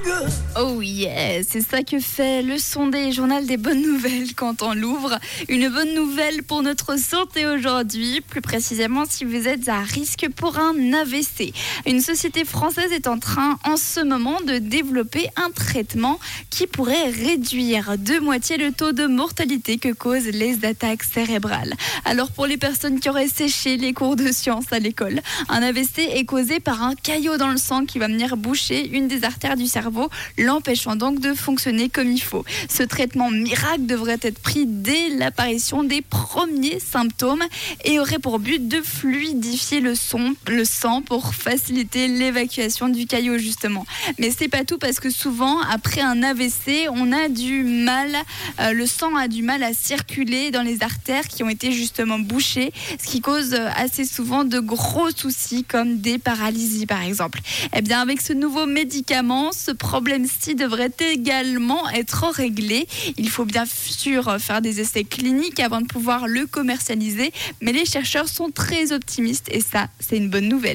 good. Oh yeah, c'est ça que fait le sondé journal des bonnes nouvelles quand on l'ouvre. Une bonne nouvelle pour notre santé aujourd'hui, plus précisément si vous êtes à risque pour un AVC. Une société française est en train en ce moment de développer un traitement qui pourrait réduire de moitié le taux de mortalité que causent les attaques cérébrales. Alors pour les personnes qui auraient séché les cours de sciences à l'école, un AVC est causé par un caillot dans le sang qui va venir boucher une des artères du cerveau, l'empêchant donc de fonctionner comme il faut. Ce traitement miracle devrait être pris dès l'apparition des premiers symptômes et aurait pour but de fluidifier le, son, le sang pour faciliter l'évacuation du caillot justement. Mais c'est pas tout parce que souvent après un AVC, on a du mal, euh, le sang a du mal à circuler dans les artères qui ont été justement bouchées, ce qui cause euh, assez souvent de gros soucis comme des paralysies par exemple. Eh bien avec ce nouveau médicament, ce problème-ci devrait également être réglé. Il faut bien sûr faire des essais cliniques avant de pouvoir le commercialiser, mais les chercheurs sont très optimistes et ça, c'est une bonne nouvelle.